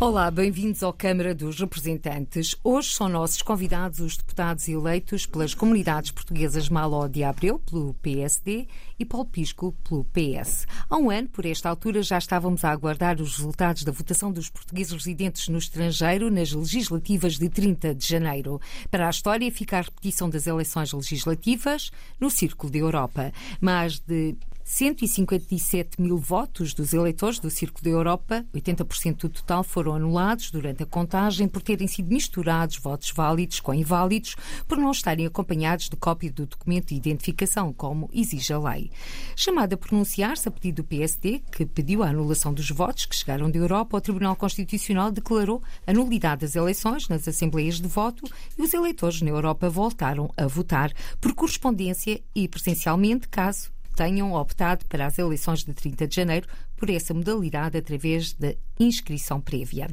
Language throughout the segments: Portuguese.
Olá, bem-vindos ao Câmara dos Representantes. Hoje são nossos convidados os deputados eleitos pelas comunidades portuguesas Maló de Abreu, pelo PSD, e Paulo Pisco, pelo PS. Há um ano, por esta altura, já estávamos a aguardar os resultados da votação dos portugueses residentes no estrangeiro nas legislativas de 30 de janeiro. Para a história, fica a repetição das eleições legislativas no Círculo de Europa. Mais de 157 mil votos dos eleitores do Círculo da Europa, 80% do total, foram anulados durante a contagem por terem sido misturados votos válidos com inválidos, por não estarem acompanhados de cópia do documento de identificação, como exige a lei. Chamada a pronunciar-se a pedido do PSD, que pediu a anulação dos votos que chegaram da Europa, o Tribunal Constitucional declarou a nulidade das eleições nas assembleias de voto e os eleitores na Europa voltaram a votar por correspondência e presencialmente, caso tenham optado para as eleições de 30 de janeiro por essa modalidade através da inscrição prévia.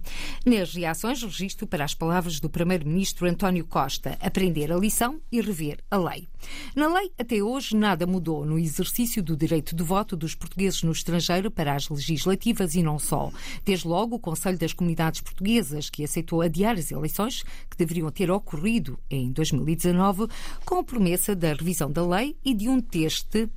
Nas reações, registro para as palavras do Primeiro-Ministro António Costa: aprender a lição e rever a lei. Na lei, até hoje, nada mudou no exercício do direito de voto dos portugueses no estrangeiro para as legislativas e não só. Desde logo, o Conselho das Comunidades Portuguesas, que aceitou adiar as eleições, que deveriam ter ocorrido em 2019, com a promessa da revisão da lei e de um teste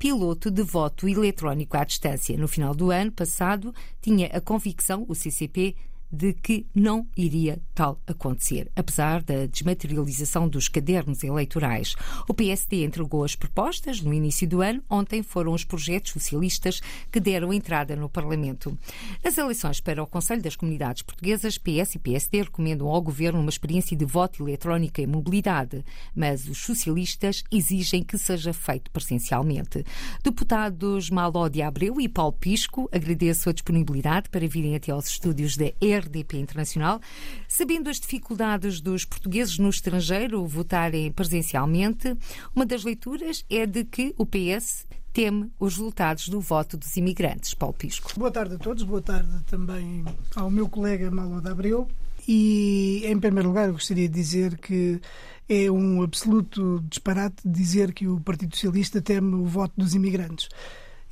piloto de voto eletrónico à distância. No final do ano passado, tinha a convicção, o CCP, de que não iria tal acontecer, apesar da desmaterialização dos cadernos eleitorais. O PSD entregou as propostas no início do ano. Ontem foram os projetos socialistas que deram entrada no Parlamento. Nas eleições para o Conselho das Comunidades Portuguesas, PS e PSD recomendam ao Governo uma experiência de voto eletrónica e mobilidade, mas os socialistas exigem que seja feito presencialmente. Deputados Maló de Abreu e Paulo Pisco, agradeço a disponibilidade para virem até aos estúdios da RDP Internacional. Sabendo as dificuldades dos portugueses no estrangeiro votarem presencialmente, uma das leituras é de que o PS teme os resultados do voto dos imigrantes. Paulo Pisco. Boa tarde a todos, boa tarde também ao meu colega Malo de Abreu. E, em primeiro lugar, eu gostaria de dizer que é um absoluto disparate dizer que o Partido Socialista teme o voto dos imigrantes.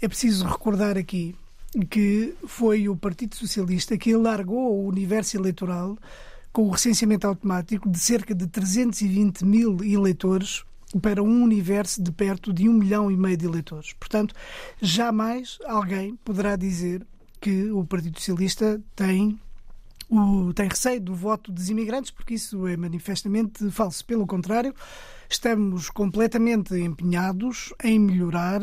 É preciso recordar aqui que foi o Partido Socialista que alargou o universo eleitoral com o recenseamento automático de cerca de 320 mil eleitores para um universo de perto de um milhão e meio de eleitores. Portanto, jamais alguém poderá dizer que o Partido Socialista tem o, tem receio do voto dos imigrantes, porque isso é manifestamente falso. Pelo contrário, estamos completamente empenhados em melhorar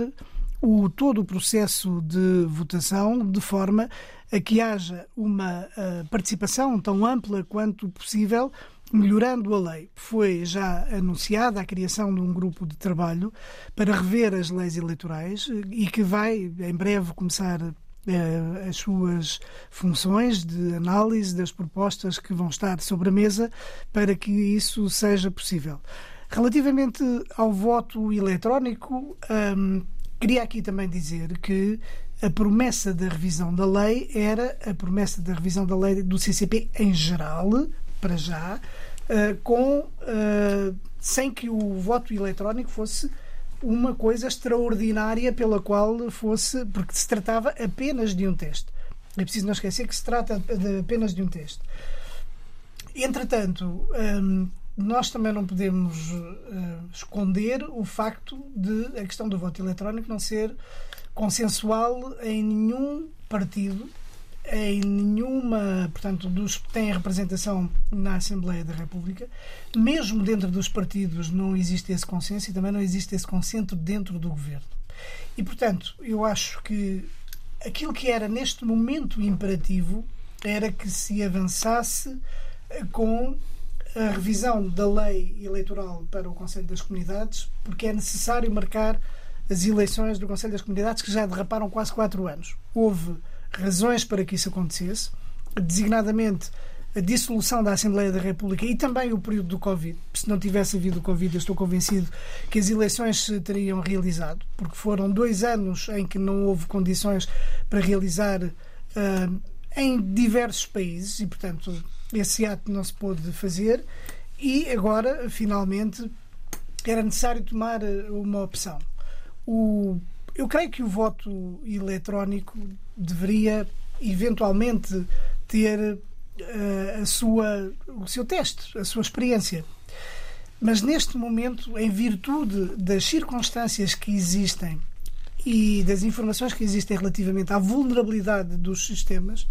o, todo o processo de votação de forma a que haja uma uh, participação tão ampla quanto possível, melhorando a lei. Foi já anunciada a criação de um grupo de trabalho para rever as leis eleitorais e que vai, em breve, começar uh, as suas funções de análise das propostas que vão estar sobre a mesa para que isso seja possível. Relativamente ao voto eletrónico, um, Queria aqui também dizer que a promessa da revisão da lei era a promessa da revisão da lei do CCP em geral, para já, eh, com, eh, sem que o voto eletrónico fosse uma coisa extraordinária pela qual fosse, porque se tratava apenas de um teste. É preciso não esquecer que se trata de apenas de um teste. Entretanto, ehm, nós também não podemos uh, esconder o facto de a questão do voto eletrónico não ser consensual em nenhum partido, em nenhuma, portanto, dos que têm representação na Assembleia da República. Mesmo dentro dos partidos não existe esse consenso e também não existe esse consenso dentro do governo. E, portanto, eu acho que aquilo que era neste momento imperativo era que se avançasse com a revisão da lei eleitoral para o Conselho das Comunidades, porque é necessário marcar as eleições do Conselho das Comunidades que já derraparam quase quatro anos. Houve razões para que isso acontecesse, designadamente a dissolução da Assembleia da República e também o período do Covid. Se não tivesse havido o Covid, eu estou convencido que as eleições se teriam realizado, porque foram dois anos em que não houve condições para realizar uh, em diversos países e, portanto, esse ato não se pôde fazer e agora, finalmente, era necessário tomar uma opção. O, eu creio que o voto eletrónico deveria eventualmente ter uh, a sua, o seu teste, a sua experiência. Mas neste momento, em virtude das circunstâncias que existem e das informações que existem relativamente à vulnerabilidade dos sistemas,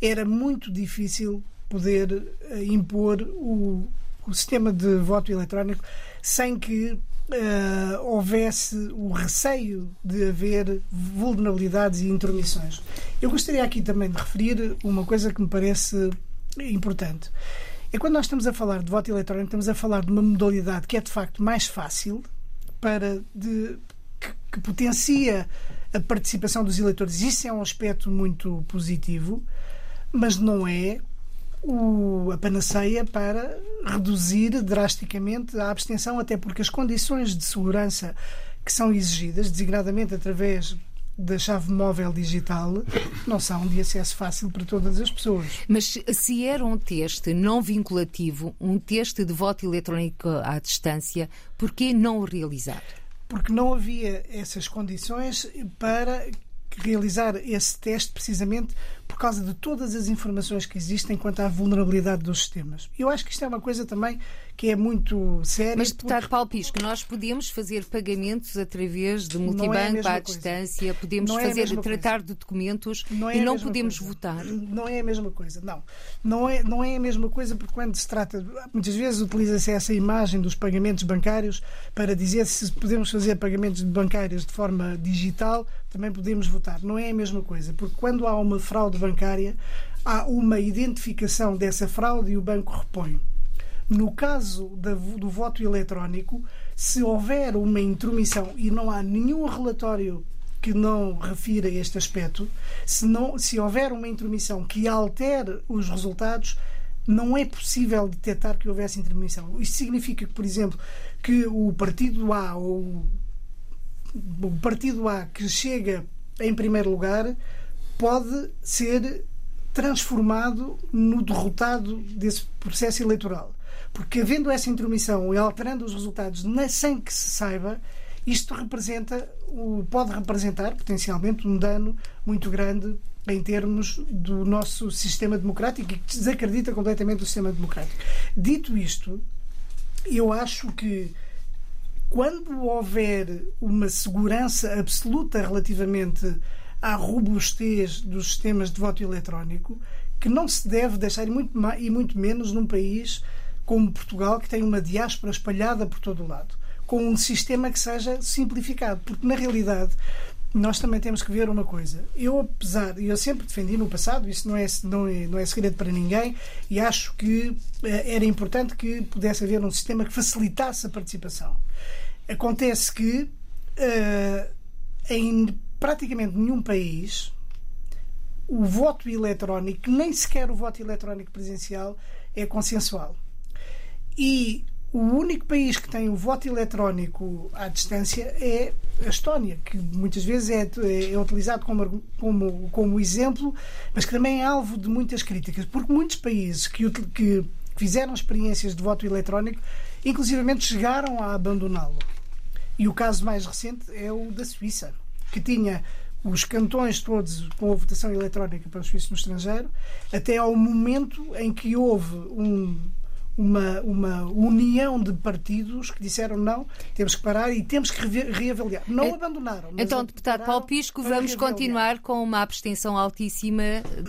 era muito difícil poder uh, impor o, o sistema de voto eletrónico sem que Uh, houvesse o receio de haver vulnerabilidades e intromissões. Eu gostaria aqui também de referir uma coisa que me parece importante. É quando nós estamos a falar de voto eletrónico, estamos a falar de uma modalidade que é de facto mais fácil para de, que, que potencia a participação dos eleitores. Isso é um aspecto muito positivo, mas não é o, a panaceia para reduzir drasticamente a abstenção, até porque as condições de segurança que são exigidas, designadamente através da chave móvel digital, não são de acesso fácil para todas as pessoas. Mas se era um teste não vinculativo, um teste de voto eletrónico à distância, por que não o realizar? Porque não havia essas condições para realizar esse teste precisamente por causa de todas as informações que existem quanto à vulnerabilidade dos sistemas. Eu acho que isto é uma coisa também que é muito séria. Mas, deputado porque... Paulo Pisco, nós podemos fazer pagamentos através de é multibanco é à distância, podemos não é fazer, tratar coisa. de documentos não é e não podemos coisa. votar. Não é a mesma coisa, não. Não é, não é a mesma coisa porque quando se trata, muitas vezes utiliza-se essa imagem dos pagamentos bancários para dizer se podemos fazer pagamentos bancários de forma digital, também podemos votar. Não é a mesma coisa, porque quando há uma fraude bancária, há uma identificação dessa fraude e o banco repõe. No caso do voto eletrónico, se houver uma intromissão e não há nenhum relatório que não refira este aspecto, se, não, se houver uma intromissão que altere os resultados, não é possível detectar que houvesse intromissão. Isto significa que, por exemplo, que o partido A ou o partido A que chega em primeiro lugar pode ser transformado no derrotado desse processo eleitoral. Porque havendo essa intromissão e alterando os resultados sem que se saiba, isto representa, pode representar potencialmente um dano muito grande em termos do nosso sistema democrático e que desacredita completamente o sistema democrático. Dito isto, eu acho que quando houver uma segurança absoluta relativamente à robustez dos sistemas de voto eletrónico, que não se deve deixar, e muito, e muito menos num país como Portugal, que tem uma diáspora espalhada por todo o lado, com um sistema que seja simplificado, porque na realidade nós também temos que ver uma coisa. Eu, apesar, eu sempre defendi no passado, isso não é, não é, não é segredo para ninguém, e acho que eh, era importante que pudesse haver um sistema que facilitasse a participação. Acontece que uh, em praticamente nenhum país o voto eletrónico, nem sequer o voto eletrónico presencial, é consensual. E o único país que tem o voto eletrónico à distância é a Estónia, que muitas vezes é, é, utilizado como, como, como exemplo, mas que também é alvo de muitas críticas, porque muitos países que, que fizeram experiências de voto eletrónico, inclusivamente chegaram a abandoná-lo. E o caso mais recente é o da Suíça, que tinha os cantões todos com a votação eletrónica para os suíços no estrangeiro, até ao momento em que houve um uma, uma união de partidos que disseram não, temos que parar e temos que reavaliar. Não é, abandonaram. então, deputado Paulo Pisco, vamos reavaliar. continuar com uma abstenção altíssima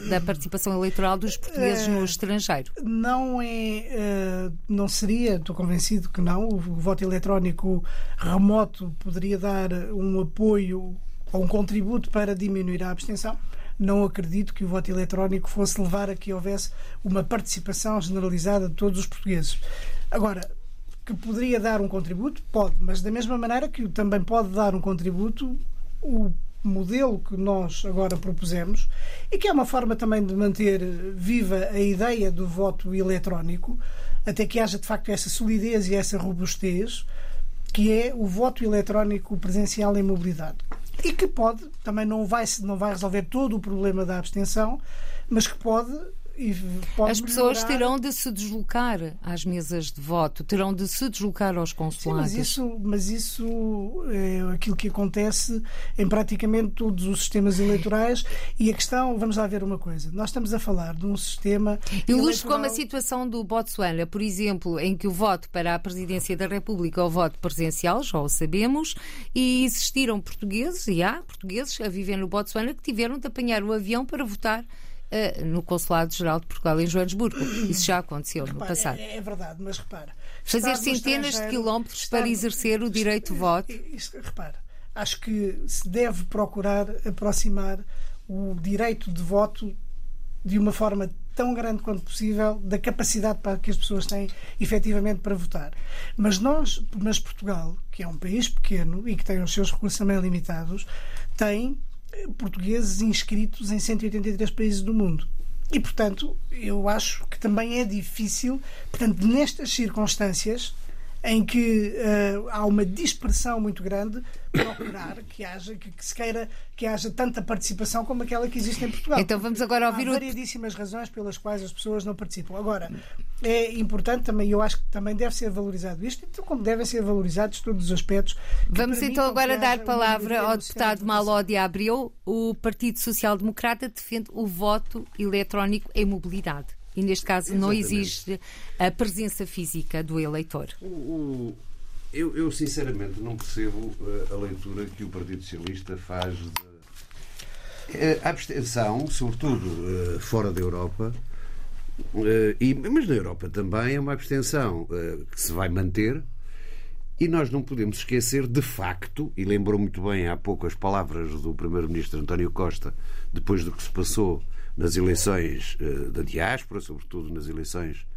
da participação eleitoral dos portugueses uh, no estrangeiro. Não é, uh, não seria, estou convencido que não. O voto eletrónico remoto poderia dar um apoio ou um contributo para diminuir a abstenção não acredito que o voto eletrónico fosse levar a que houvesse uma participação generalizada de todos os portugueses. Agora, que poderia dar um contributo? Pode, mas da mesma maneira que também pode dar um contributo o modelo que nós agora propusemos e que é uma forma também de manter viva a ideia do voto eletrónico, até que haja de facto essa solidez e essa robustez, que é o voto eletrónico presencial em mobilidade e que pode, também não vai, não vai resolver todo o problema da abstenção, mas que pode As pessoas melhorar. terão de se deslocar às mesas de voto, terão de se deslocar aos Sim, consulados. mas isso, mas isso é aquilo que acontece em praticamente todos os sistemas eleitorais. E a questão, vamos lá ver uma coisa: nós estamos a falar de um sistema. Ilustro como a situação do Botsuana, por exemplo, em que o voto para a presidência da República é o voto presencial, já o sabemos, e existiram portugueses, e há portugueses a viver no Botsuana, que tiveram de apanhar o avião para votar eh, no Consulado-Geral de Portugal em Joanesburgo. Isso já aconteceu no Repara, passado. É, é verdade, mas repara. Fazer no centenas de quilómetros estar- para exercer o direito de voto. Repara, acho que se deve procurar aproximar o direito de voto de uma forma tão grande quanto possível da capacidade para que as pessoas têm efetivamente para votar. Mas nós, mas Portugal, que é um país pequeno e que tem os seus recursos também limitados, tem portugueses inscritos em 183 países do mundo. E, portanto, eu acho que também é difícil, portanto, nestas circunstâncias em que eh, há uma dispersão muito grande, procurar que haja, que, que se queira que haja tanta participação como aquela que existe em Portugal. Então vamos agora ouvir há o- variedíssimas razões pelas quais as pessoas não participam. Agora, é importante também, eu acho que também deve ser valorizado isto, então como devem ser valorizados todos os aspectos. Vamos então agora dar palavra ao deputado de Abreu. O Partido Social Democrata defende o voto eletrónico em mobilidade. E neste caso não Exatamente. existe a presença física do eleitor. O- o- eu, eu, sinceramente não percebo eh, a leitura que o Partido Socialista faz de. Eh, A abstenção, sobretudo eh, fora da Europa, mas na Europa também é uma abstenção que se vai manter. E nós não podemos esquecer, de facto, e lembrou muito bem há pouco as palavras do Primeiro-Ministro António Costa, depois do que se passou nas eleições eh, da diáspora, sobretudo nas eleições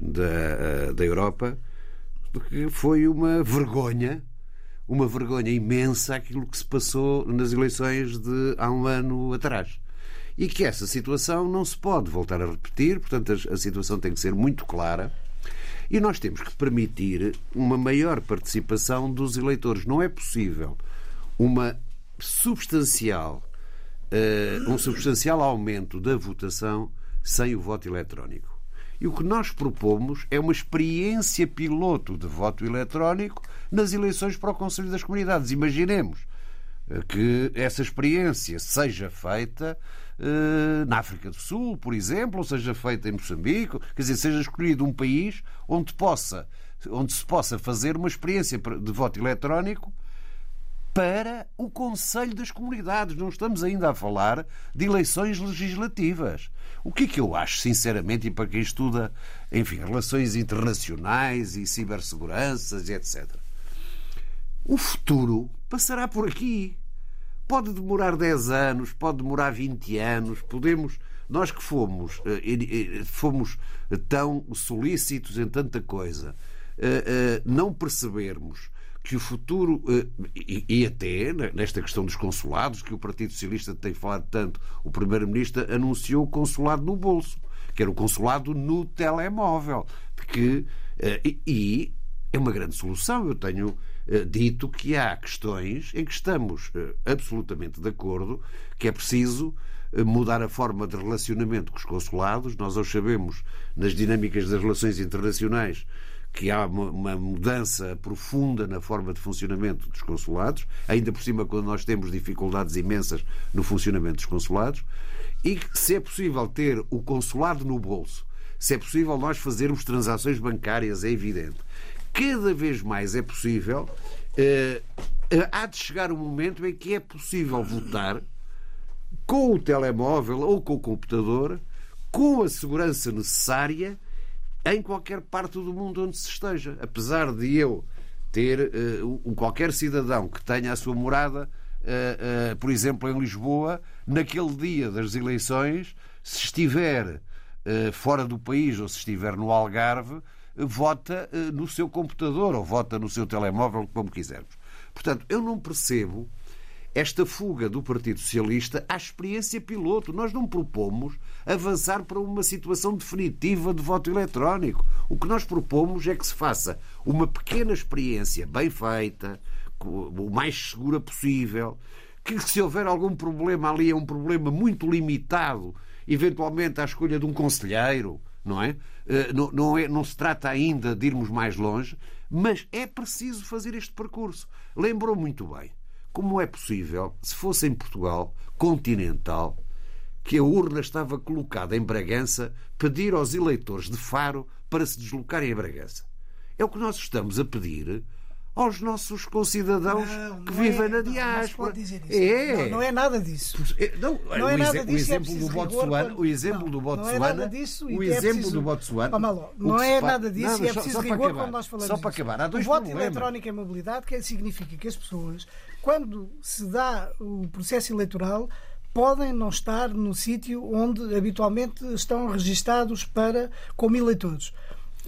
da, eh, da Europa, que foi uma vergonha, uma vergonha imensa aquilo que se passou nas eleições de há um ano atrás. E que essa situação não se pode voltar a repetir, portanto, a, a situação tem que ser muito clara. E nós temos que permitir uma maior participação dos eleitores. Não é possível uma substancial, eh, um substancial aumento da votação sem o voto eletrónico. E o que nós propomos é uma experiência piloto de voto eletrónico nas eleições para o Conselho das Comunidades. Imaginemos eh, que essa experiência seja feita eh, na África do Sul, por exemplo, ou seja feita em Moçambique, quer dizer, seja escolhido um país onde possa, onde se possa fazer uma experiência de voto eletrónico para o Conselho das Comunidades. Não estamos ainda a falar de eleições legislativas. O que é que eu acho, sinceramente, e para quem estuda, enfim, relações internacionais e ciberseguranças e etc. O futuro passará por aqui. Pode demorar 10 anos, pode demorar 20 anos, podemos. Nós que fomos, eh, eh, fomos tão solícitos em tanta coisa, eh, não percebermos que o futuro, eh, e, até nesta questão dos consulados, que o Partido Socialista tem falado tanto, o Primeiro-Ministro anunciou o consulado no bolso, que era o consulado no telemóvel, que, eh, e, e é uma grande solução. Eu tenho eh, dito que há questões em que estamos absolutamente de acordo que é preciso mudar a forma de relacionamento com os consulados. Nós hoje sabemos, nas dinâmicas das relações internacionais, que há uma, mudança profunda na forma de funcionamento dos consulados, ainda por cima quando nós temos dificuldades imensas no funcionamento dos consulados, e que se é possível ter o consulado no bolso, se é possível nós fazermos transações bancárias, é evidente. Cada vez mais é possível, eh, há de chegar um momento em que é possível votar com o telemóvel ou com o computador, com a segurança necessária em qualquer parte do mundo onde se esteja. Apesar de eu ter uh, um, qualquer cidadão que tenha a sua morada, uh, uh, por exemplo, em Lisboa, naquele dia das eleições, se estiver fora do país ou se estiver no Algarve, vota no seu computador ou vota no seu telemóvel, como quisermos. Portanto, eu não percebo esta fuga do Partido Socialista à experiência piloto. Nós não propomos avançar para uma situação definitiva de voto eletrónico. O que nós propomos é que se faça uma pequena experiência bem feita, o mais segura possível, que se houver algum problema ali é um problema muito limitado eventualmente à escolha de um conselheiro, não é? Eh, não, não, é, não se trata ainda de irmos mais longe, mas é preciso fazer este percurso. Lembrou muito bem como é possível, se fosse em Portugal continental, que a urna estava colocada em Bragança, pedir aos eleitores de Faro para se deslocarem a Bragança. É o que nós estamos a pedir aos nossos concidadãos Não, que não vivem é, na não, não diáspora. isso. É. Não, não é nada disso. É, Não, Não é o, nada exe- o disso, é exemplo do Botsuana, o exemplo Não, do não é Botsuana, nada disso o é exemplo preciso- do Botsuana, não que é nada disso Nada, e é preciso só rigor acabar. quando nós falamos Só para disso. acabar, há dois o voto problemas. eletrónico em mobilidade que significa que as pessoas, quando se dá o processo eleitoral, podem não estar no sítio onde habitualmente estão registados para como eleitores.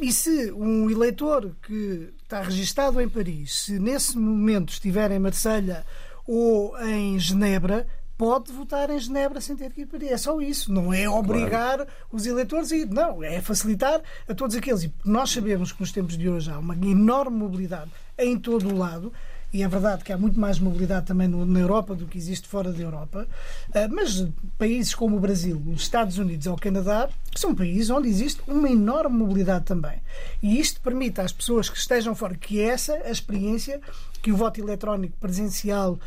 E se um eleitor que está registado em Paris, se nesse momento estiver em Marselha ou em Genebra, pode votar em Genebra sem ter que ir para Paris. É só isso. Não é obrigar os eleitores a ir. Não, é facilitar a todos aqueles. E nós sabemos que nos tempos de hoje há uma enorme mobilidade em todo o lado. E é verdade que há muito mais mobilidade também na Europa do que existe fora da Europa. Ah, Mas países como o Brasil, os Estados Unidos ou o Canadá são países onde existe uma enorme mobilidade também. E isto permite às pessoas que estejam fora, que é essa a experiência que o voto eletrónico presencial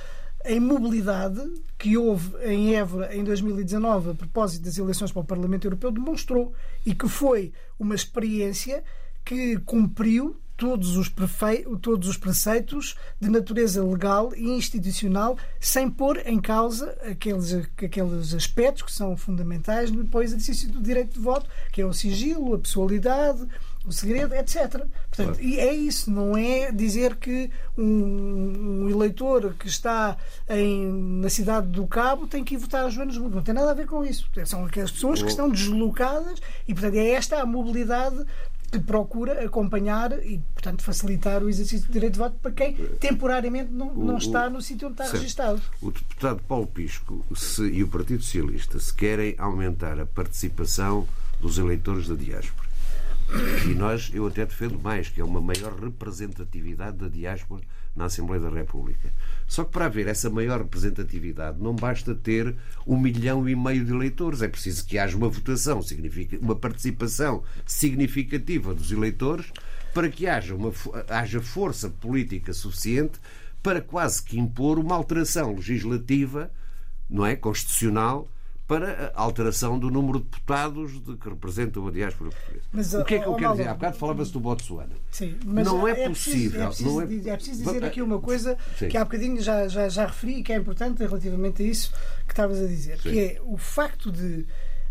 em mobilidade que houve em Évora em 2019 a propósito das eleições para o Parlamento Europeu demonstrou e que foi uma experiência que cumpriu todos os, prefe... todos os preceitos de natureza legal e institucional sem pôr em causa aqueles, aqueles aspectos que são fundamentais para o exercício do direito de voto, que é o sigilo, a pessoalidade, o segredo, etc. Portanto, e é isso, não é dizer que um, um eleitor que está em, na cidade do Cabo tem que ir votar a Joanesburgo. Não tem nada a ver com isso. São aquelas pessoas que estão deslocadas e, portanto, é esta a mobilidade procura acompanhar e, portanto, facilitar o exercício do direito de voto para quem temporariamente não, não está no sítio onde está Certo. registado. O deputado Paulo Pisco se- e o Partido Socialista se querem aumentar a participação dos eleitores da diáspora. E nós, eu até defendo mais, que é uma maior representatividade da diáspora na Assembleia da República. Só que para haver essa maior representatividade não basta ter um milhão e meio de eleitores, é preciso que haja uma votação, uma participação significativa dos eleitores para que haja, uma, haja força política suficiente para quase que impor uma alteração legislativa, não é, constitucional, para a alteração do número de deputados de que representam a diáspora portuguesa. Mas, o que é que eu quero dizer? Mauro, Há bocado falava-se do Botsuana. Sim, mas Não é preciso- possível, É preciso, não é- dizer- é preciso dizer aqui uma coisa Sim. que há bocadinho já, já, já referi e que é importante relativamente a isso que estavas a dizer, que é o facto de,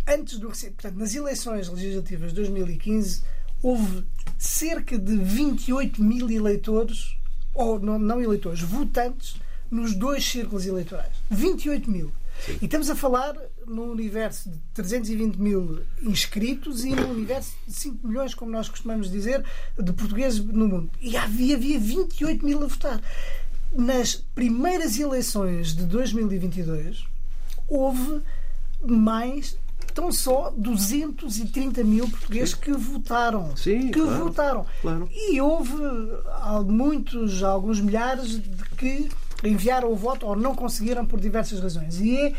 antes do portanto, nas eleições legislativas de 2015, houve cerca de 28 mil eleitores, ou não, não eleitores, votantes, nos dois círculos eleitorais. 28 mil. E estamos a falar no universo de 320 mil inscritos e no universo de 5 milhões, como nós costumamos dizer, de portugueses no mundo. E havia, havia 28 mil a votar. Nas primeiras eleições de 2022, houve mais tão só 230 mil portugueses que votaram. Sim, que claro, votaram. claro. E houve muitos, alguns milhares de que enviaram o voto ou não conseguiram por diversas razões. E é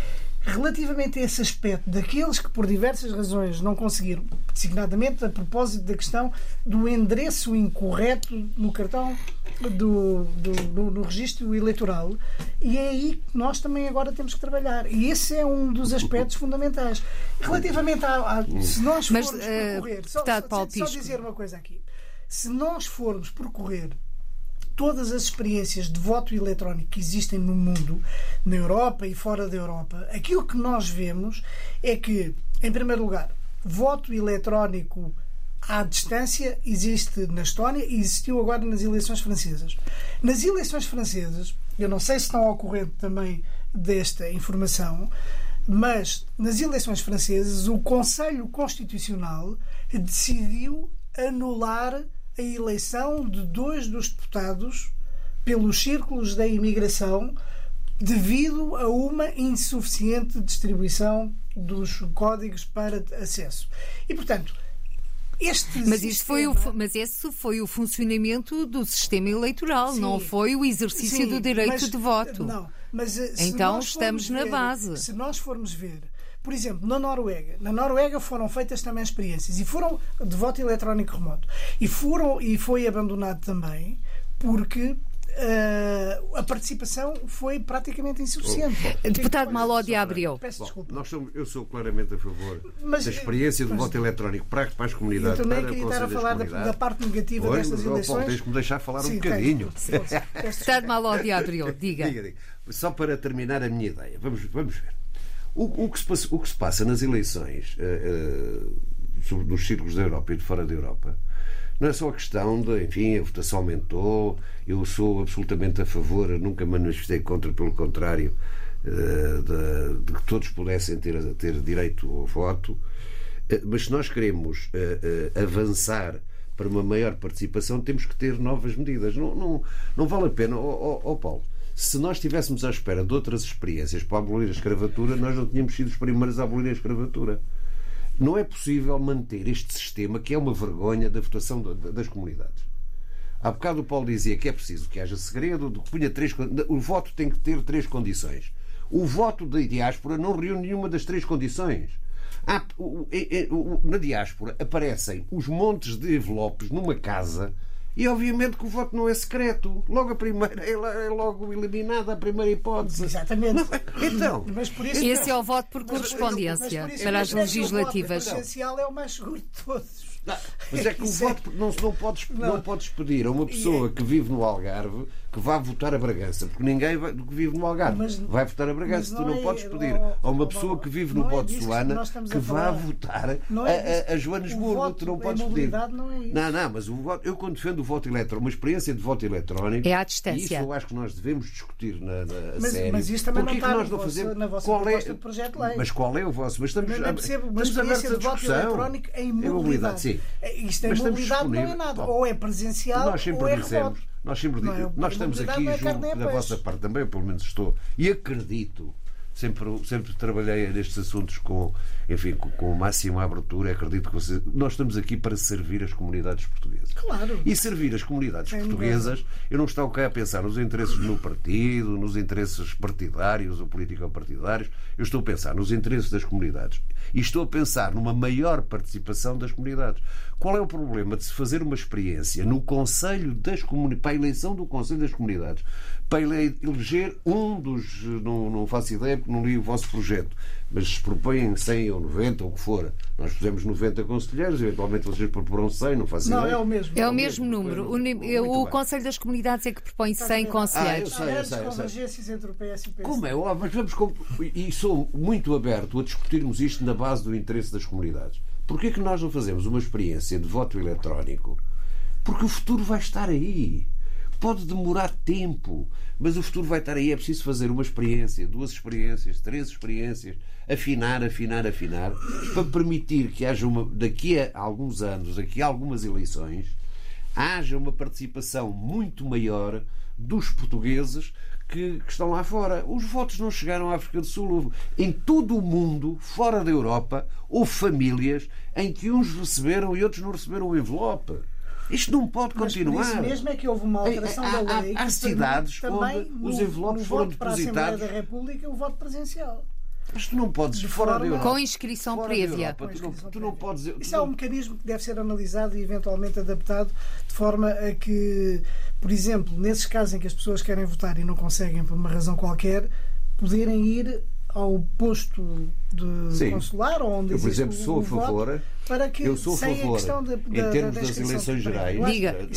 relativamente a esse aspecto daqueles que por diversas razões não conseguiram, designadamente a propósito da questão do endereço incorreto no cartão do, do, do- no registro eleitoral e é aí que nós também agora temos que trabalhar e esse é um dos aspectos fundamentais relativamente a, a- se nós Mas, formos eh, percorrer só, deputado só- só Pisco. dizer uma coisa aqui se nós formos percorrer todas as experiências de voto eletrónico que existem no mundo, na Europa e fora da Europa, aquilo que nós vemos é que, em primeiro lugar, voto eletrónico à distância existe na Estónia e existiu agora nas eleições francesas. Nas eleições francesas, eu não sei se estão ao corrente também desta informação, mas nas eleições francesas o Conselho Constitucional decidiu anular a eleição de dois dos deputados pelos círculos da imigração devido a uma insuficiente distribuição dos códigos para acesso. E, portanto, este Mas, isso foi o, sistema- mas esse foi o funcionamento do sistema eleitoral, Sim. não foi o exercício Sim, do direito mas- de voto. Não, mas, eh, Então estamos formos na ver- base. Se nós formos ver, Por exemplo, na Noruega. Na Noruega foram feitas também experiências e foram de voto eletrónico remoto. E, foram, e foi abandonado também porque Uh, a participação foi praticamente insuficiente. Oh, Deputado Malódia abriu. Peço Bom, desculpa. nós somos, eu sou claramente a favor Mas, da experiência do mas- voto eletrónico para, para as comunidades. Eu também para queria estar a falar da, da parte negativa Pois, destas mas, ó, Paulo, eleições. tens que me deixar falar um Sim, bocadinho. Força. Peço Deputado Malódia abriu. Diga. Diga, diga. Só para terminar a minha ideia, vamos, vamos ver. O, o que se passa, o que se passa nas eleições, sobre- nos círculos da Europa e de fora da Europa, não é só a questão de, enfim, a votação aumentou, eu sou absolutamente a favor, nunca manifestei contra, pelo contrário, eh, de, de que todos pudessem ter, ter direito ao voto. Mas se nós queremos avançar para uma maior participação, temos que ter novas medidas. Não, não, não vale a pena, ó ó- ó Paulo. Se nós estivéssemos à espera de outras experiências para abolir a escravatura, nós não tínhamos sido os primeiros a abolir a escravatura. Não é possível manter este sistema que é uma vergonha da votação da- da- das comunidades. Há bocado o Paulo dizia que é preciso que haja segredo, que punha três, o voto tem que ter três condições. O voto da diáspora não reúne nenhuma das três condições. Há- é- é- na diáspora aparecem os montes de envelopes numa casa e obviamente que o voto não é secreto. Logo a primeira é, é logo eliminada a primeira hipótese. Exatamente. Não, então, Mas por isso Esse é o voto por mas correspondência mas por isso para as é o voto legislativas. presencial é o mais seguro de todos. Não, mas é que o Isso é- voto não, não, podes, não. Não. podes pedir a uma pessoa que vive no Algarve que vá votar a Bragança, porque ninguém vai, que vive no Algarve Mas- vai votar a Bragança. mas Tu não não é- podes pedir a uma pessoa que vive não no é que Botsuana estamos que a vá votar Não é a, a, a. Joanesburgo. Tu não podes pedir. mobilidade não é isso. Não, não, mas o voto, eu quando defendo o voto eletrónico, uma experiência de voto eletrónico. É à e distância. Isso eu acho que nós devemos discutir na, na a Mas- sério. mas isso também Porquê não que está nós na não vossa- fazemos? na vossa qual proposta é, de projeto de lei. Mas qual é o vosso? Mas estamos, Não, não percebo estamos abertos experiência à de voto discussão. eletrónico em Em mobilidade. sim. É, Isto em Mas estamos mobilidade não é nada. Ou é presencial Nós sempre ou é dissemos, remoto. Nós sempre é? dizemos, nós estamos aqui é junto da vossa parte também, pelo menos estou, e acredito, sempre, sempre trabalhei nestes assuntos com, enfim, com, com a máxima abertura, acredito que vocês, nós estamos aqui para servir as comunidades portuguesas. Claro. E servir as comunidades Sem portuguesas, eu não estou cá a pensar nos interesses do meu partido, nos interesses partidários ou político-partidários, eu estou a pensar nos interesses das comunidades. E estou a pensar numa maior participação das comunidades. Qual é o problema de se fazer uma experiência no Conselho das Comunidades, para a eleição do Conselho das Comunidades, para ele- eleger um dos. Não, não faço ideia não li o vosso projeto, mas se propõem 100 ou 90 ou o que for. Nós fizemos 90 conselheiros, eventualmente vocês proporão 100, não faço Não, é o mesmo. É o o mesmo mesmo, número. O. Conselho das Comunidades é que propõe 100 Ah, conselheiros. eu sei, Há eu sei, eu sei. convergências entre o PS e o PS. Como é mas vamos. com- E sou muito aberto a discutirmos isto na base do interesse das comunidades. Porquê que nós não fazemos uma experiência de voto eletrónico? Porque o futuro vai estar aí. Pode demorar tempo, mas o futuro vai estar aí. É preciso fazer uma experiência, duas experiências, três experiências, afinar, afinar, afinar, para permitir que haja uma, daqui a alguns anos, daqui a algumas eleições, haja uma participação muito maior dos portugueses que, que estão lá fora. Os votos não chegaram à África do Sul. Em todo o mundo, fora da Europa, houve famílias em que uns receberam e outros não receberam o envelope. Isto não pode Mas por continuar. isso mesmo é que houve uma alteração Há- da há- lei. há que cidades também onde no- os envelopes foram voto para a Assembleia depositados. da República, o voto presencial. Mas tu não podes, De fora da forma- Europa. Com inscrição fora da prévia. Europa, tu, não, tu não podes. tu Isso é não- um mecanismo que deve ser analisado e eventualmente adaptado de forma a que, por exemplo, nesses casos em que as pessoas querem votar e não conseguem por uma razão qualquer, poderem ir ao posto de Sim. consular ou onde Eu, por exemplo, o- sou a favor. para que Eu sou a favor, questão da, em da- termos da das eleições gerais, Diga- é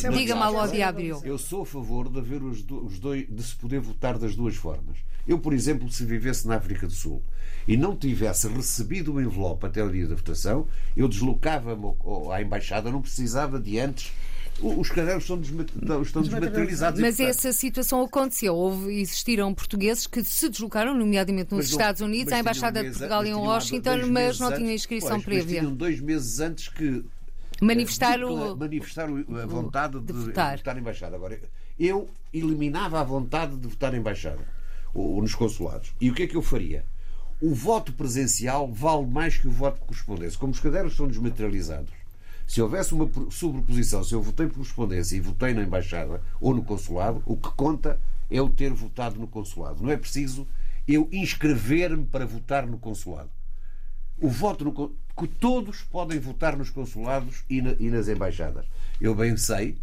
ao deve Lodi ser Abreu. Eu sou a favor de haver os, do- os dois, de se poder votar das duas formas. Eu, por exemplo, se vivesse na África do Sul e não tivesse recebido o envelope até o dia da votação, eu deslocava-me à embaixada, não precisava de antes. Os cadernos estão, desmaterializados. Mas portanto, essa situação aconteceu. Houve, existiram portugueses que se deslocaram, nomeadamente nos mas Estados Unidos, mas à Embaixada de Portugal em mas Washington, mas não tinham inscrição pois, mas prévia. tinham dois meses antes que Manifestar decla- o. manifestar a vontade de, de votar. votar em embaixada. Agora, eu eliminava a vontade de votar em embaixada ou, ou nos consulados. E o que é que eu faria? O voto presencial vale mais que o voto por correspondência. Como os cadernos são desmaterializados, se houvesse uma sobreposição, se eu votei por correspondência e votei na embaixada ou no consulado, o que conta é o ter votado no consulado. Não é preciso eu inscrever-me para votar no consulado. o voto no, que todos podem votar nos consulados e, na, e nas embaixadas. Eu bem sei,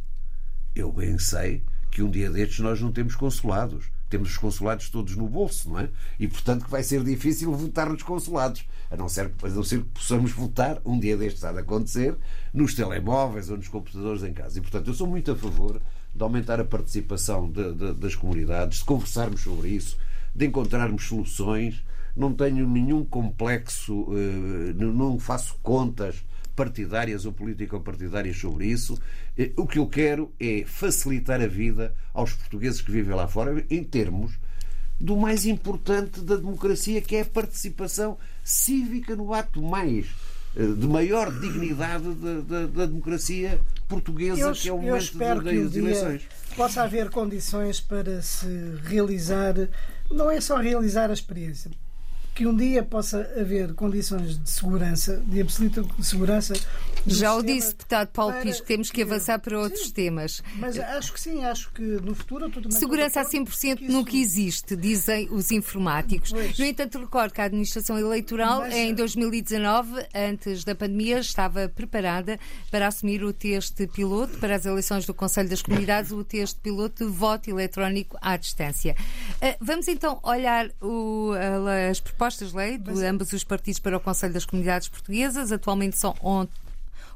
eu bem sei que um dia destes nós não temos consulados. Temos os consulados todos no bolso, não é? E portanto que vai ser difícil votar nos consulados. A não ser, a não ser que possamos votar, um dia destes há de acontecer, nos telemóveis ou nos computadores em casa. E portanto eu sou muito a favor de aumentar a participação de, de, das comunidades, de conversarmos sobre isso, de encontrarmos soluções. Não tenho nenhum complexo, eh, não faço contas partidárias ou político-partidárias sobre isso. Eh, o que eu quero é facilitar a vida aos portugueses que vivem lá fora em termos do mais importante da democracia, que é a participação cívica no ato mais eh, de maior dignidade da, da, da democracia portuguesa, eu, que é o momento eu espero das que um eleições. Possa haver condições para se realizar, não é só realizar a experiência, que um dia possa haver condições de segurança, de absoluta segurança. Já o disse, deputado Paulo para... Pisco, temos que avançar para outros sim, temas. Mas acho que sim, acho que no futuro. Segurança a 100% que isso... nunca existe, dizem os informáticos. Pois. No entanto, recordo que a administração eleitoral, mas... em 2019, antes da pandemia, estava preparada para assumir o teste piloto para as eleições do Conselho das Comunidades, o teste piloto de voto eletrónico à distância. Eh, vamos então olhar o, as propostas propostas de lei de Mas... ambos os partidos para o Conselho das Comunidades Portuguesas. Atualmente são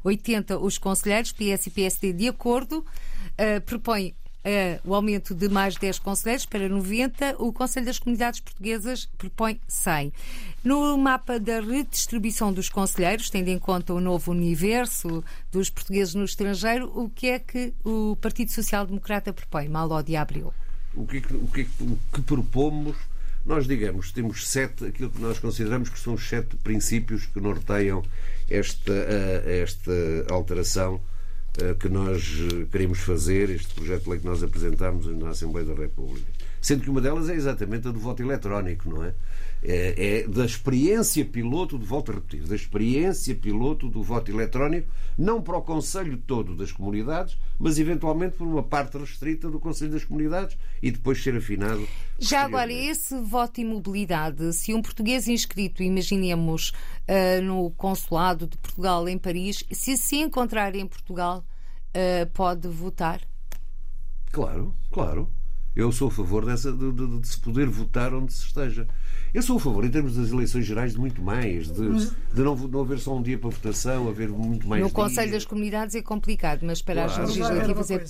80 os conselheiros, PS e PSD de acordo, uh, propõe uh, o aumento de mais 10 conselheiros para 90, o Conselho das Comunidades Portuguesas propõe 100. No mapa da redistribuição dos conselheiros, tendo em conta o novo universo dos portugueses no estrangeiro, o que é que o Partido Social Democrata propõe? Malo de abril. O que, é o que, é o que propomos nós, digamos, temos sete, aquilo que nós consideramos que são os sete princípios que norteiam esta, eh, esta alteração eh, que nós eh, queremos fazer, este projeto de lei que nós apresentamos na Assembleia da República. Sendo que uma delas é exatamente a do voto eletrónico, não é? É, é da experiência piloto, de volta a repetir, da experiência piloto do voto eletrónico, não para o Conselho todo das comunidades, mas eventualmente por uma parte restrita do Conselho das Comunidades e depois ser afinado. Já agora, esse voto e mobilidade, se um português inscrito, imaginemos, uh, no Consulado de Portugal em Paris, se se encontrar em Portugal, uh, pode votar? Claro, claro. Eu sou a favor dessa, de, de, de, se poder votar onde se esteja. Eu sou a favor, em termos das eleições gerais, de muito mais, de, de não, não haver só um dia para votação, haver muito mais. No dias. Conselho das Comunidades é complicado, mas para claro. as legislativas é,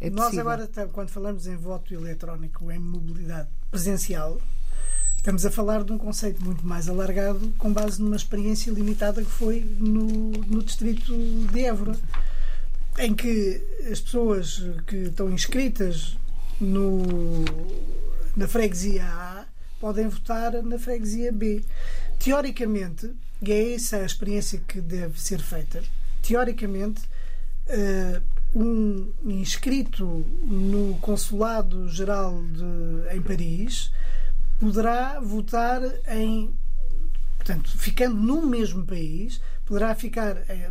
é Nós agora, quando falamos em voto eletrónico, em mobilidade presencial, estamos a falar de um conceito muito mais alargado, com base numa experiência limitada que foi no, no distrito de Évora, em que as pessoas que estão inscritas no, na freguesia A podem votar na freguesia B. Teoricamente, e é essa a experiência que deve ser feita, teoricamente, uh, um inscrito no Consulado Geral de, em Paris poderá votar em. Portanto, ficando no mesmo país, poderá ficar eh,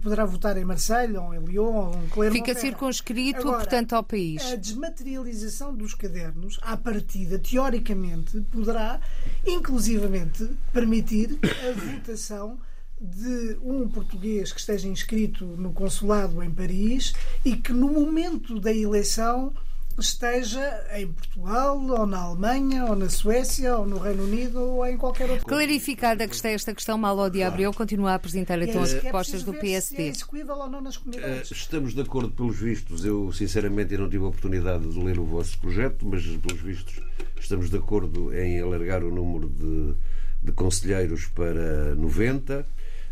poderá votar em Marselha ou em Lyon ou em Clermont. Fica circunscrito, Agora, portanto, ao país. A desmaterialização dos cadernos, à partida, teoricamente, poderá inclusivamente permitir a votação de um português que esteja inscrito no consulado em Paris e que no momento da eleição esteja em Portugal, ou na Alemanha, ou na Suécia, ou no Reino Unido, ou em qualquer outro Clarificada que está esta questão, Malo de Abreu continua a apresentar então as é propostas do PSD. É execuível ou não nas comunidades. Estamos de acordo pelos vistos. Eu, sinceramente, não tive a oportunidade de ler o vosso projeto, mas pelos vistos estamos de acordo em alargar o número de, de conselheiros para 90.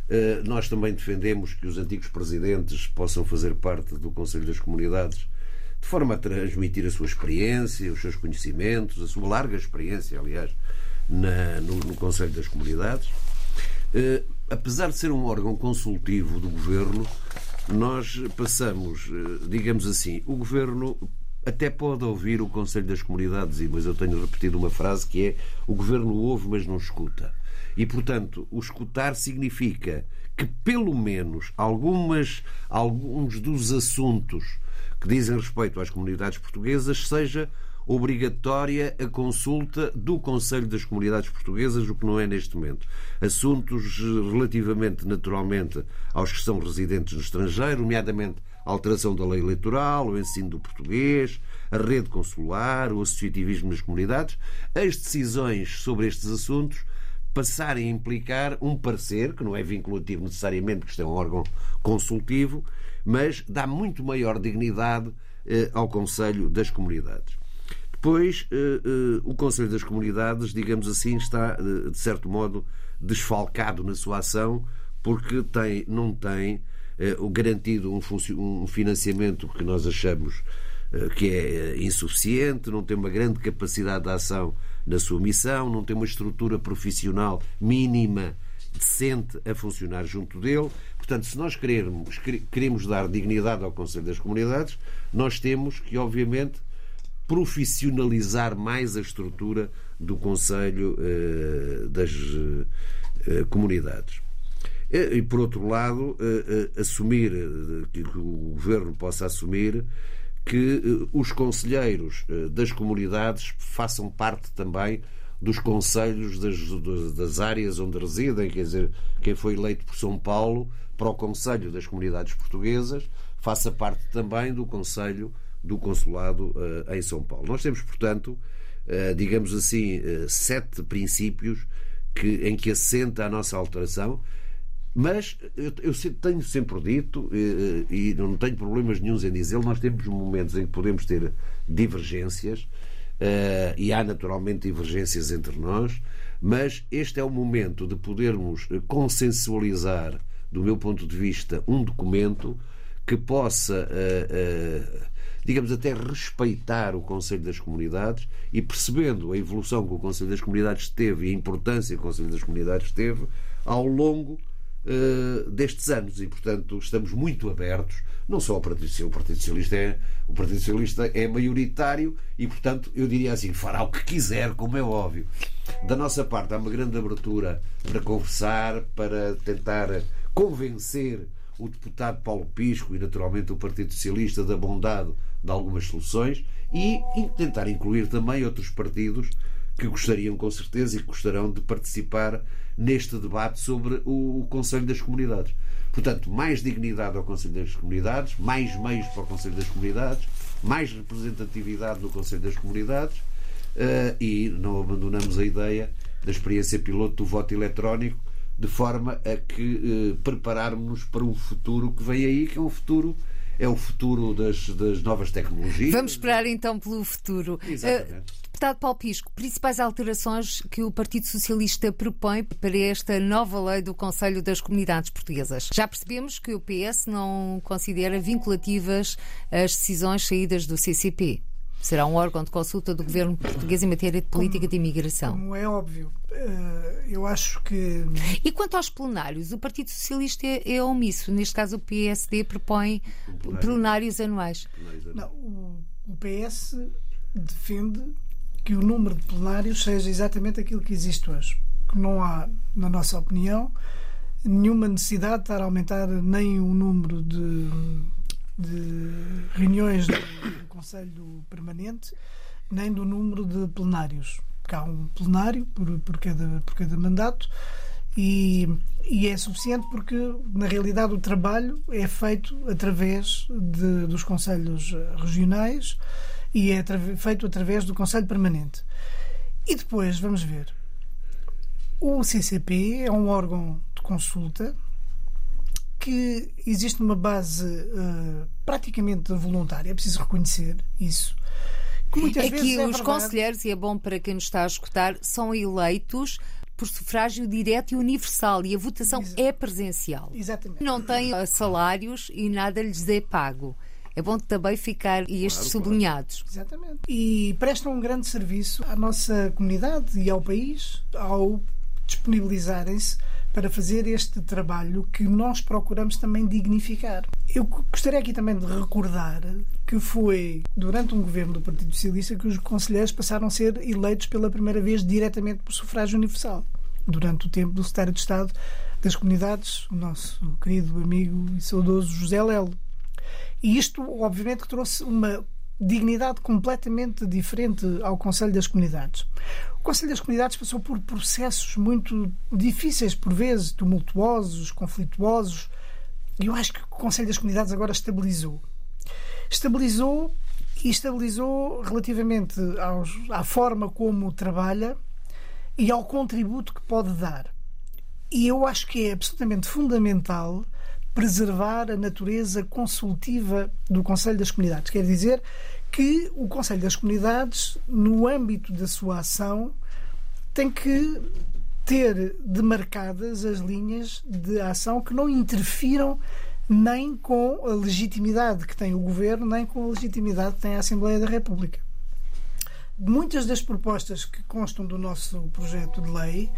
Eh, nós também defendemos que os antigos presidentes possam fazer parte do Conselho das Comunidades de forma a transmitir a sua experiência, os seus conhecimentos, a sua larga experiência, aliás, na, no, no, Conselho das Comunidades. Eh, apesar de ser um órgão consultivo do Governo, nós passamos, eh, digamos assim, o Governo até pode ouvir o Conselho das Comunidades, mas eu tenho repetido uma frase que é o Governo ouve, mas não escuta. E, portanto, o escutar significa que, pelo menos, algumas, alguns dos assuntos que dizem respeito às comunidades portuguesas seja obrigatória a consulta do Conselho das Comunidades Portuguesas, o que não é neste momento. Assuntos relativamente, naturalmente, aos que são residentes no estrangeiro, nomeadamente a alteração da lei eleitoral, o ensino do português, a rede consular, o associativismo nas comunidades, as decisões sobre estes assuntos passarem a implicar um parecer, que não é vinculativo necessariamente, porque isto é um órgão consultivo, mas dá muito maior dignidade eh, ao Conselho das Comunidades. Depois, eh, eh, o Conselho das Comunidades, digamos assim, está, de certo modo, desfalcado na sua ação, porque tem, não tem eh, garantido um, financiamento que nós achamos que é insuficiente, não tem uma grande capacidade de ação na sua missão, não tem uma estrutura profissional mínima, decente a funcionar junto dele. Portanto, se nós queremos, queremos dar dignidade ao Conselho das Comunidades, nós temos que, obviamente, profissionalizar mais a estrutura do Conselho eh, das eh, Comunidades. E, por outro lado, eh, assumir, que o Governo possa assumir que eh, os conselheiros eh, das comunidades façam parte também dos conselhos das, das áreas onde residem, quer dizer, quem foi eleito por São Paulo para o Conselho das Comunidades Portuguesas faça parte também do Conselho do Consulado uh, em São Paulo. Nós temos, portanto, uh, digamos assim, uh, sete princípios que, em que assenta a nossa alteração mas eu, eu tenho sempre dito, e, não tenho problemas nenhums em dizê-lo, nós temos momentos em que podemos ter divergências, e há naturalmente divergências entre nós, mas este é o momento de podermos consensualizar, do meu ponto de vista, um documento que possa, uh, uh, digamos, até respeitar o Conselho das Comunidades e percebendo a evolução que o Conselho das Comunidades teve e a importância que o Conselho das Comunidades teve ao longo uh, destes anos e, portanto, estamos muito abertos, não só ao Partido Socialista, o Partido Socialista é, o Partido Socialista é maioritário e, portanto, eu diria assim, fará o que quiser, como é óbvio. Da nossa parte, há uma grande abertura para conversar, para tentar convencer o deputado Paulo Pisco e, naturalmente, o Partido Socialista da bondade de algumas soluções e tentar incluir também outros partidos que gostariam, com certeza, e gostarão de participar neste debate sobre o Conselho das Comunidades. Portanto, mais dignidade ao Conselho das Comunidades, mais meios para o Conselho das Comunidades, mais representatividade no Conselho das Comunidades uh, e não abandonamos a ideia da experiência piloto do voto eletrónico de forma a que uh, prepararmos para um futuro que vem aí, que é um futuro é o futuro das, das novas tecnologias. Vamos esperar então pelo futuro. Exatamente. Uh, Deputado Paulo Pisco, principais alterações que o Partido Socialista propõe para esta nova lei do Conselho das Comunidades Portuguesas. Já percebemos que o PS não considera vinculativas as decisões saídas do CCP. Será um órgão de consulta do governo português em matéria de política como, de imigração. Como é óbvio. Eh, eu acho que. E quanto aos plenários, o Partido Socialista é, é omisso. Neste caso, o PSD propõe plenários anuais. Não, o, o PS defende que o número de plenários seja exatamente aquilo que existe hoje. Que não há, na nossa opinião, nenhuma necessidade de estar a aumentar nem o número de, de reuniões do, do Conselho Permanente, nem do número de plenários. Porque há um plenário por, por, cada, por cada mandato e, e, é suficiente porque, na realidade, o trabalho é feito através de, dos conselhos regionais e é feito através do Conselho Permanente. E depois, vamos ver, o CCP é um órgão de consulta que existe numa base uh, praticamente voluntária, é preciso reconhecer isso. Que é que é os conselheiros, e é bom para quem nos está a escutar, são eleitos por sufrágio direto e universal e a votação Ex é presencial. Exatamente. Não têm salários e nada lhes é pago. É bom também ficar e estes claro, sublinhados. Claro. Exatamente. E prestam um grande serviço à nossa comunidade e ao país ao disponibilizarem-se para fazer este trabalho que nós procuramos também dignificar. Eu gostaria aqui também de recordar que foi durante um governo do Partido Socialista que os conselheiros passaram a ser eleitos pela primeira vez diretamente por sufrágio universal. Durante o tempo do secretário de Estado das Comunidades, o nosso querido amigo e saudoso José Lelo. E isto, obviamente, trouxe uma dignidade completamente diferente ao Conselho das Comunidades. Conselho das Comunidades passou por processos muito difíceis, por vezes, tumultuosos, conflituosos, e eu acho que o Conselho das Comunidades agora estabilizou. Estabilizou e estabilizou relativamente aos, à forma como trabalha e ao contributo que pode dar. E eu acho que é absolutamente fundamental preservar a natureza consultiva do Conselho das Comunidades. Quer dizer que o Conselho das Comunidades, no âmbito da sua ação, tem que ter demarcadas as linhas de ação que não interfiram nem com a legitimidade que tem o Governo, nem com a legitimidade que tem a Assembleia da República. Muitas das propostas que constam do nosso projeto de lei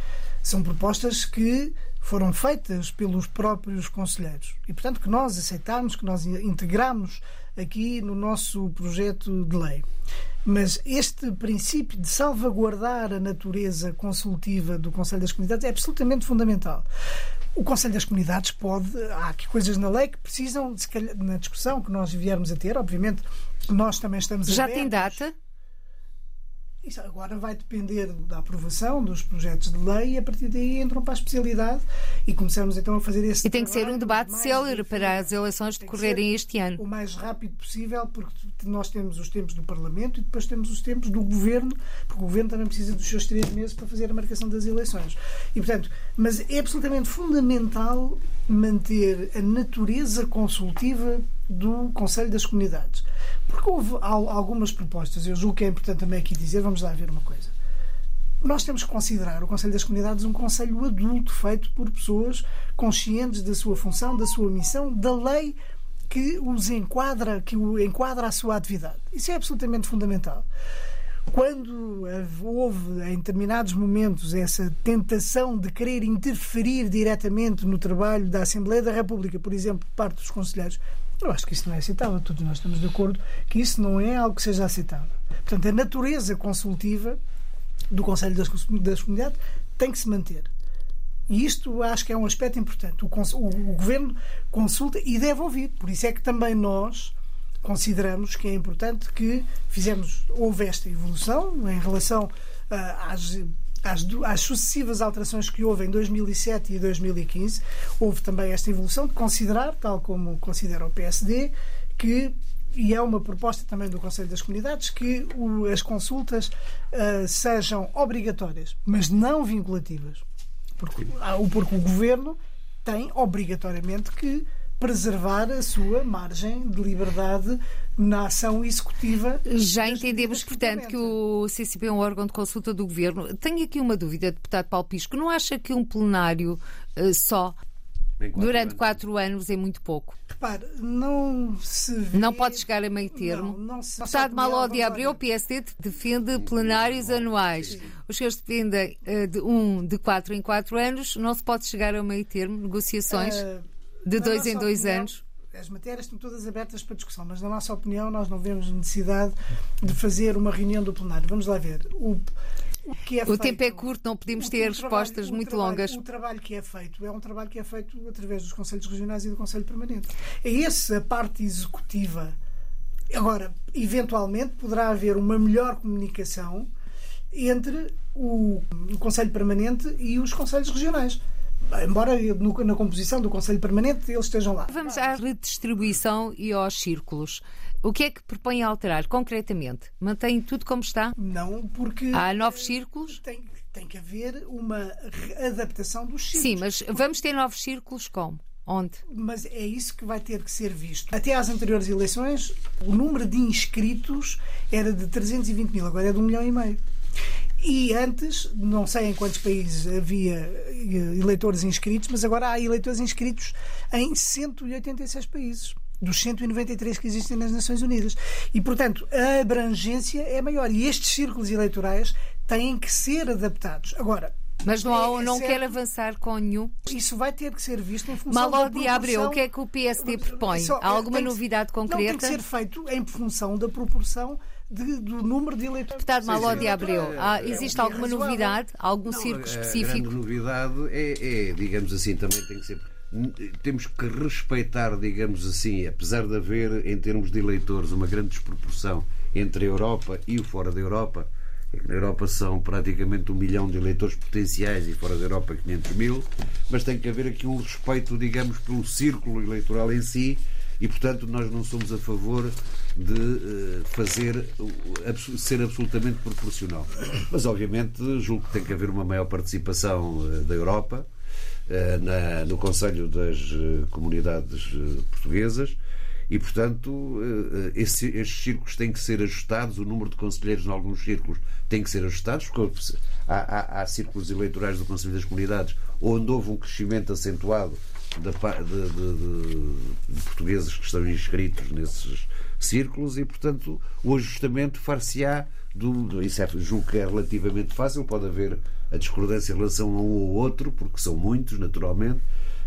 são propostas que foram feitas pelos próprios conselheiros e, portanto, que nós aceitámos, que nós integramos aqui no nosso projeto de lei. Mas este princípio de salvaguardar a natureza consultiva do Conselho das Comunidades é absolutamente fundamental. O Conselho das Comunidades pode. Há aqui coisas na lei que precisam, calhar, na discussão que nós viermos a ter, obviamente, nós também estamos. Já abertos. tem data? Isso agora vai depender da aprovação dos projetos de lei e a partir daí entram para a especialidade e começamos então a fazer esse E tem que ser um debate célere para as eleições decorrerem este ano. O mais rápido possível, porque nós temos os tempos do Parlamento e depois temos os tempos do Governo, porque o Governo também precisa dos seus três meses para fazer a marcação das eleições. E, portanto, mas é absolutamente fundamental manter a natureza consultiva do Conselho das Comunidades. Porque houve al- algumas propostas, eu julgo que é importante também aqui dizer, vamos lá ver uma coisa. Nós temos que considerar o Conselho das Comunidades um conselho adulto, feito por pessoas conscientes da sua função, da sua missão, da lei que os enquadra, que o enquadra a sua atividade. Isso é absolutamente fundamental. Quando houve em determinados momentos essa tentação de querer interferir diretamente no trabalho da Assembleia da República, por exemplo, por parte dos conselheiros, eu acho que isso não é aceitável. Todos nós estamos de acordo que isso não é algo que seja aceitável. Portanto, a natureza consultiva do Conselho das, das Comunidades tem que se manter. E isto acho que é um aspecto importante. O, o- o Governo consulta e deve ouvir. Por isso é que também nós consideramos que é importante que fizemos, houve esta evolução em relação ah, às, às, às sucessivas alterações que houve em 2007 e 2015. Houve também esta evolução de considerar, tal como considera o PSD, que e é uma proposta também do Conselho das Comunidades que o- as consultas ah, sejam obrigatórias, mas não vinculativas. Porque, ah, porque o governo tem obrigatoriamente que preservar a sua margem de liberdade na ação executiva. Já entendemos, portanto, que o CCP é um órgão de consulta do governo. Tenho aqui uma dúvida, deputado Paulo Pisco. Não acha que um plenário eh, só quatro durante anos. quatro anos é muito pouco? Repare, não se vê... Não pode chegar a meio termo? Não, não se... Deputado lá Abreu, o. PSD defende plenários anuais. Os senhores defendem eh, de um de quatro em quatro anos. Não se pode chegar a meio termo, negociações Ah, de dois em dois opinião, anos. As matérias estão todas abertas para discussão, mas na nossa opinião nós não vemos necessidade de fazer uma reunião do plenário. Vamos lá ver. O, o que é O feito- tempo é curto, não podemos ter trabalho- respostas o muito trabalho- longas. O trabalho que é feito é um trabalho que é feito através dos Conselhos Regionais e do Conselho Permanente. É essa a parte executiva. Agora, eventualmente, poderá haver uma melhor comunicação entre o Conselho Permanente e os Conselhos Regionais. Embora na composição do Conselho Permanente eles estejam lá. Vamos à redistribuição e aos círculos. O que é que propõe alterar concretamente? Mantém tudo como está? Não, porque Há novos círculos? tem, tem que haver uma adaptação dos círculos. Sim, mas vamos ter novos círculos como? Onde? Mas é isso que vai ter que ser visto. Até às anteriores eleições, o número de inscritos era de 320 mil, agora é de um milhão e meio. E antes, não sei em quantos países havia eh, eleitores inscritos, mas agora há eleitores inscritos em 186 países. Dos 193 que existem nas Nações Unidas. E, portanto, a abrangência é maior. E estes círculos eleitorais têm que ser adaptados. Agora, Mas não, há- É- é não quer avançar com nenhum. isso vai ter que ser visto em função da de Abreu, o proporção- que é que o PSD propõe? Só- Há alguma novidade Não, tem que concreta? ser feito em função da proporção de- do número de eleitores. Deputado Maló de Abreu, há- É, existe é alguma razoável. novidade? Algum Não, círculo a- A específico? grande novidade é, é, digamos assim, também tem que ser temos que respeitar, digamos assim, apesar de haver, em termos de eleitores, uma grande desproporção entre a Europa e o fora da Europa. Na Europa são praticamente um milhão de eleitores potenciais e fora da Europa 500 mil, mas tem que haver aqui um respeito, digamos, pelo círculo eleitoral em si e, portanto, nós não somos a favor de uh, fazer ser absolutamente proporcional. Mas, obviamente, julgo que tem que haver uma maior participação uh, da Europa uh, na, no Conselho das Comunidades Portuguesas e, portanto, esse, estes círculos têm que ser ajustados, o número de conselheiros em alguns círculos tem que ser ajustados, porque há, há, há círculos eleitorais do Conselho das Comunidades onde houve um crescimento acentuado de, de, de, portugueses que estão inscritos nesses círculos e, portanto, o ajustamento far-se-á do, isso é, julgo que é relativamente fácil, pode haver a discordância em relação a um ou outro, porque são muitos, naturalmente,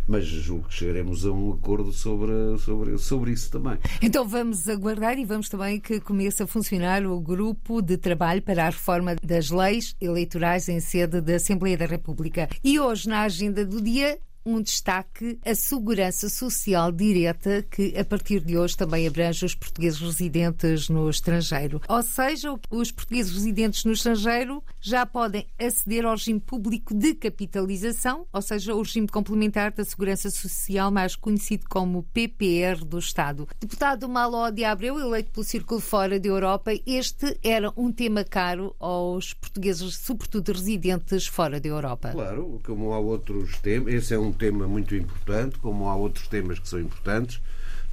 mas julgo que chegaremos a um acordo sobre, sobre, sobre isso também. Então vamos aguardar e vamos também que comece a funcionar o grupo de trabalho para a reforma das leis eleitorais em sede da Assembleia da República. E hoje, na agenda do dia, um destaque a segurança social direta, que a partir de hoje também abrange os portugueses residentes no estrangeiro. Ou seja, os portugueses residentes no estrangeiro já podem aceder ao regime público de capitalização, ou seja, o regime complementar da segurança social, mais conhecido como PPR do Estado. Deputado Malo de Abreu, eleito pelo Círculo Fora da Europa, este era um tema caro aos portugueses, sobretudo residentes fora da Europa. Claro, como há outros temas, esse é um um tema muito importante, como há outros temas que são importantes.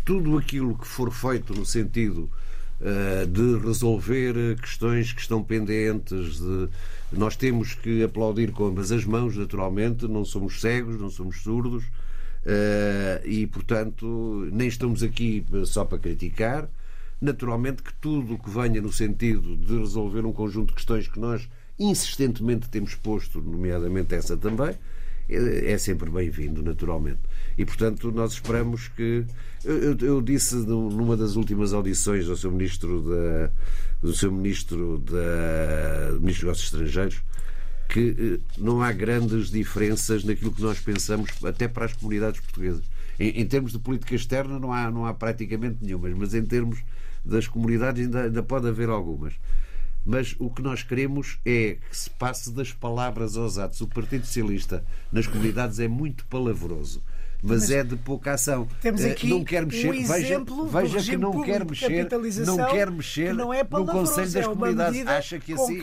Tudo aquilo que for feito no sentido uh, de resolver questões que estão pendentes, de... nós temos que aplaudir com ambas as mãos, naturalmente, não somos cegos, não somos surdos. Uh, e, portanto, nem estamos aqui só para criticar. Naturalmente que tudo o que venha no sentido de resolver um conjunto de questões que nós insistentemente temos posto, nomeadamente essa também, é, é sempre bem-vindo, naturalmente. E, portanto, nós esperamos que. Eu, eu, disse numa das últimas audições do seu ministro da, do seu ministro da ministro dos Negócios Estrangeiros que eh, não há grandes diferenças naquilo que nós pensamos, até para as comunidades portuguesas. Em, em termos de política externa não há, não há praticamente nenhumas, mas em termos das comunidades ainda, ainda pode haver algumas mas o que nós queremos é que se passe das palavras aos atos. O Partido Socialista nas comunidades é muito palavroso mas, mas, é de pouca ação. Temos eh, aqui não quer mexer, um veja, veja que não quer mexer, não quer mexer não é no Conselho das é Comunidades. Acha que assim,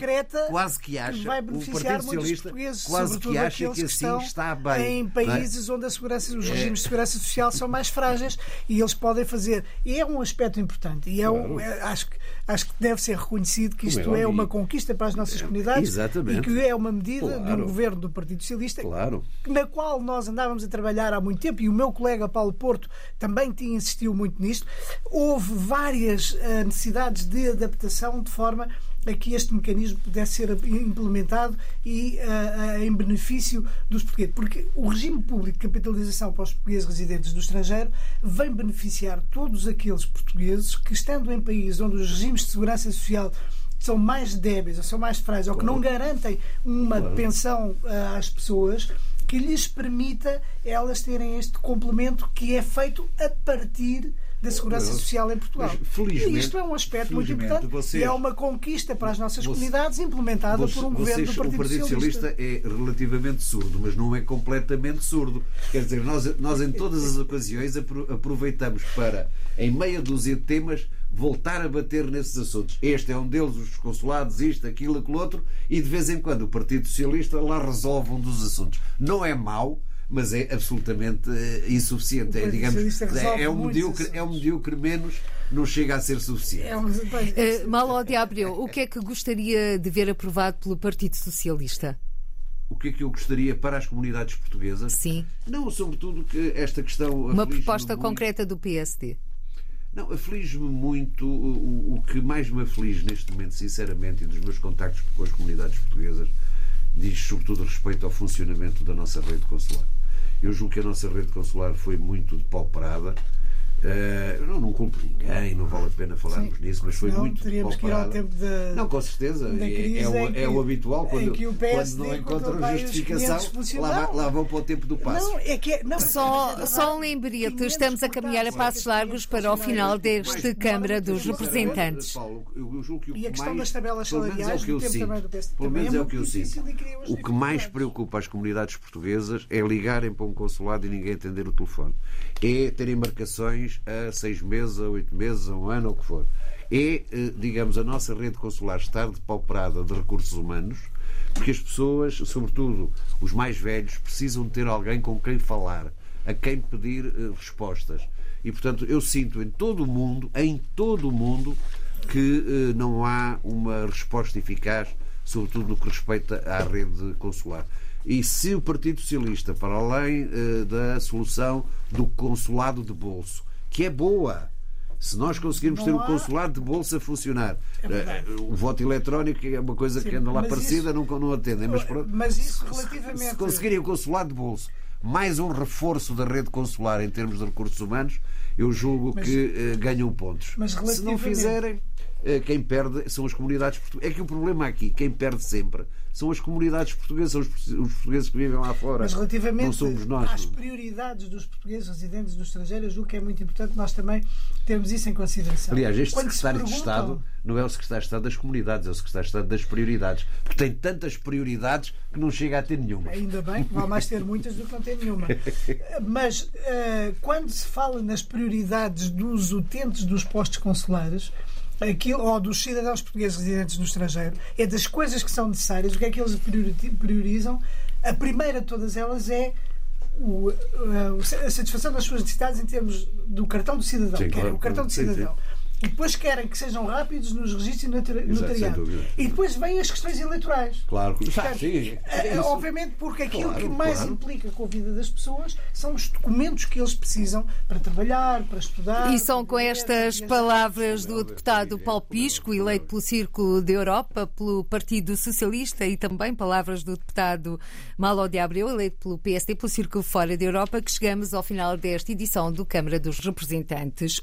quase que acha, que vai beneficiar o Partido Socialista quase que acha que assim está bem. Em é? países é? onde a segurança, os regimes de segurança social são mais frágeis e eles podem fazer. E é um aspecto importante. E é um, é, acho, que, acho que deve ser reconhecido que isto é uma conquista para as nossas comunidades Exatamente. e que é uma medida claro. do governo do Partido Socialista claro. na qual nós andávamos a trabalhar há muito tempo e o meu colega Paulo Porto também tinha insistido muito nisto. Houve várias uh, necessidades de adaptação de forma a que este mecanismo pudesse ser implementado e uh, uh, em benefício dos portugueses. Porque o regime público de capitalização para os portugueses residentes do estrangeiro vem beneficiar todos aqueles portugueses que, estando em países onde os regimes de segurança social são mais débeis ou são mais frágeis ou que não garantem uma pensão uh, às pessoas, que lhes permita elas terem este complemento que é feito a partir da segurança social em Portugal. e isto é um aspecto muito importante vocês, e é uma conquista para as nossas vocês, comunidades implementada vocês, por um governo do Partido, o Partido Socialista. Socialista é relativamente surdo, mas não é completamente surdo. Quer dizer, nós, nós em todas as ocasiões aproveitamos para, em meia dúzia de temas, voltar a bater nesses assuntos. Este é um deles, os consulados, isto, aquilo, aquilo outro, e de vez em quando o Partido Socialista lá resolve um dos assuntos. Não é mau, mas é absolutamente uh, insuficiente. É, digamos, é, é, um medíocre, é um medíocre menos, não chega a ser suficiente. É um... Uh, de Abreu, o que é que gostaria de ver aprovado pelo Partido Socialista? o que é que eu gostaria para as comunidades portuguesas? Sim. Não, sobretudo que esta questão. Uma proposta muito. concreta do PSD. Não, aflige-me muito. O, o, que mais me aflige neste momento, sinceramente, e dos meus contactos com as comunidades portuguesas, diz sobretudo respeito ao funcionamento da nossa rede consular. Eu julgo que a nossa rede consular foi muito depauperada. Uh, não, não culpo ninguém, não vale a pena falarmos Sim, nisso, mas foi não, muito teríamos que ir ao tempo da. Não, com certeza. Da crise é, o, que, é o habitual quando, o quando não encontram justificação, lá, lá, vão para o tempo do passo. Não, é que, é- não, só, é só um lembrete, estamos a caminhar a passos largos para o final deste Câmara dos Representantes. Paulo, eu julgo que o e a questão mais, das tabelas salariais, é o que eu sinto, pelo menos é o que eu sinto. O que mais preocupa as comunidades portuguesas é ligarem para um consulado e ninguém atender o telefone. É terem marcações a seis meses, a oito meses, a um ano, ou o que for. É, eh, digamos, a nossa rede consular estar depauperada de recursos humanos, porque as pessoas, sobretudo os mais velhos, precisam ter alguém com quem falar, a quem pedir uh, respostas. E, portanto, eu sinto em todo o mundo, em todo o mundo, que uh, não há uma resposta eficaz, sobretudo no que respeita à rede consular. E se o Partido Socialista, para além uh, da solução do consulado de bolso, que é boa, se nós conseguirmos ter o consulado de bolsa a funcionar, é uh, o voto eletrónico é uma coisa Sim, que anda lá parecida, isso, não, não atendem. Mas, pronto, mas isso relativamente. Se, se conseguirem o consulado de bolso, mais um reforço da rede consular em termos de recursos humanos, eu julgo mas, que uh, ganham pontos. se não fizerem eh, quem perde são as comunidades portuguesas. É que o problema aqui, quem perde sempre, são as comunidades portuguesas, são os, portugueses que vivem lá fora. Mas relativamente não somos nós, às prioridades dos portugueses residentes no estrangeiro, julgo que é muito importante nós também termos isso em consideração. Aliás, este Quando secretário se de Estado não é o secretário de Estado das comunidades, é o secretário de Estado das prioridades. Porque tem tantas prioridades que não chega a ter nenhuma. Ainda bem, que vai mais ter muitas do que não ter nenhuma. Mas uh, quando se fala nas prioridades dos utentes dos postos consulares, aquilo, ou dos cidadãos portugueses residentes no estrangeiro, é das coisas que são necessárias, o que é que eles priorizam? A primeira de todas elas é o, a, satisfação das suas necessidades em termos do cartão do cidadão, sim, que é o cartão do cidadão. Sim, sim. E depois querem que sejam rápidos nos registros e notariado. E depois vêm as questões eleitorais. Claro, Portanto, sim, é, é obviamente porque aquilo claro, que mais claro. implica com a vida das pessoas são os documentos que eles precisam para trabalhar, para estudar. E são com estas palavras do deputado Paulo Pisco, eleito pelo Círculo da Europa, pelo Partido Socialista, e também palavras do deputado Malo de Abreu, eleito pelo PSD, pelo Círculo Fora da Europa, que chegamos ao final desta edição do Câmara dos Representantes.